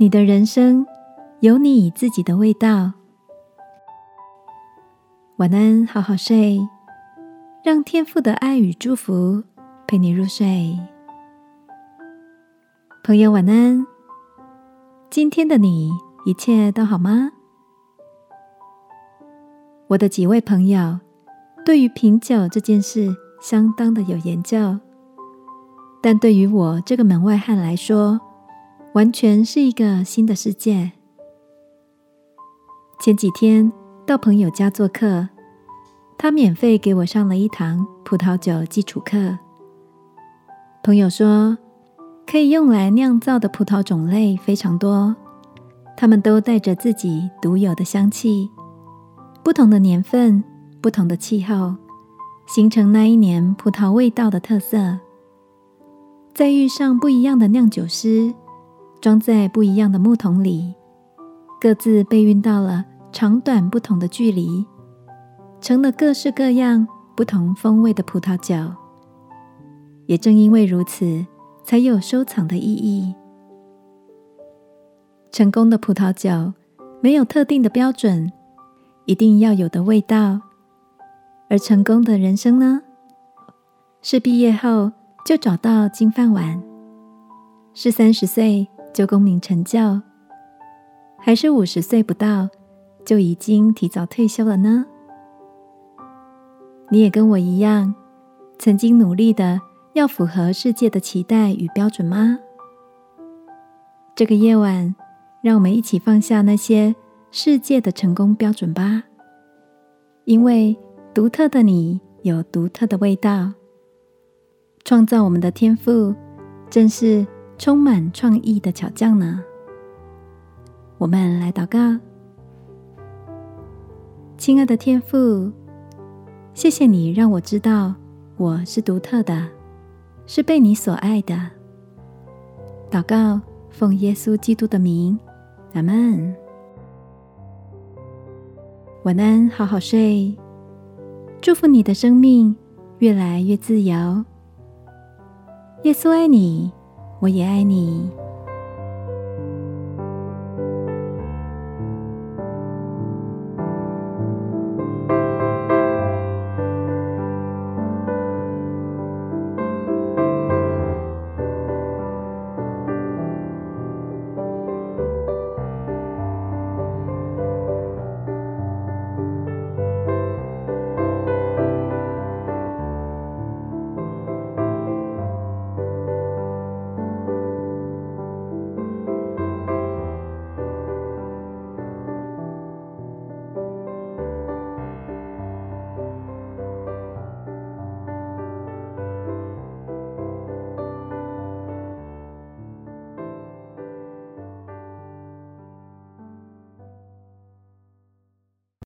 你的人生有你自己的味道。晚安，好好睡，让天父的爱与祝福陪你入睡。朋友，晚安。今天的你一切都好吗？我的几位朋友对于品酒这件事相当的有研究，但对于我这个门外汉来说，完全是一个新的世界。前几天到朋友家做客，他免费给我上了一堂葡萄酒基础课。朋友说，可以用来酿造的葡萄种类非常多，它们都带着自己独有的香气，不同的年份、不同的气候，形成那一年葡萄味道的特色。再遇上不一样的酿酒师。装在不一样的木桶里，各自被运到了长短不同的距离，成了各式各样不同风味的葡萄酒。也正因为如此，才有收藏的意义。成功的葡萄酒没有特定的标准，一定要有的味道。而成功的人生呢？是毕业后就找到金饭碗，是三十岁。就功名成就，还是五十岁不到就已经提早退休了呢？你也跟我一样，曾经努力的要符合世界的期待与标准吗？这个夜晚，让我们一起放下那些世界的成功标准吧，因为独特的你有独特的味道，创造我们的天赋正是。充满创意的巧匠呢？我们来祷告，亲爱的天父，谢谢你让我知道我是独特的，是被你所爱的。祷告，奉耶稣基督的名，阿门。晚安，好好睡。祝福你的生命越来越自由。耶稣爱你。我也爱你。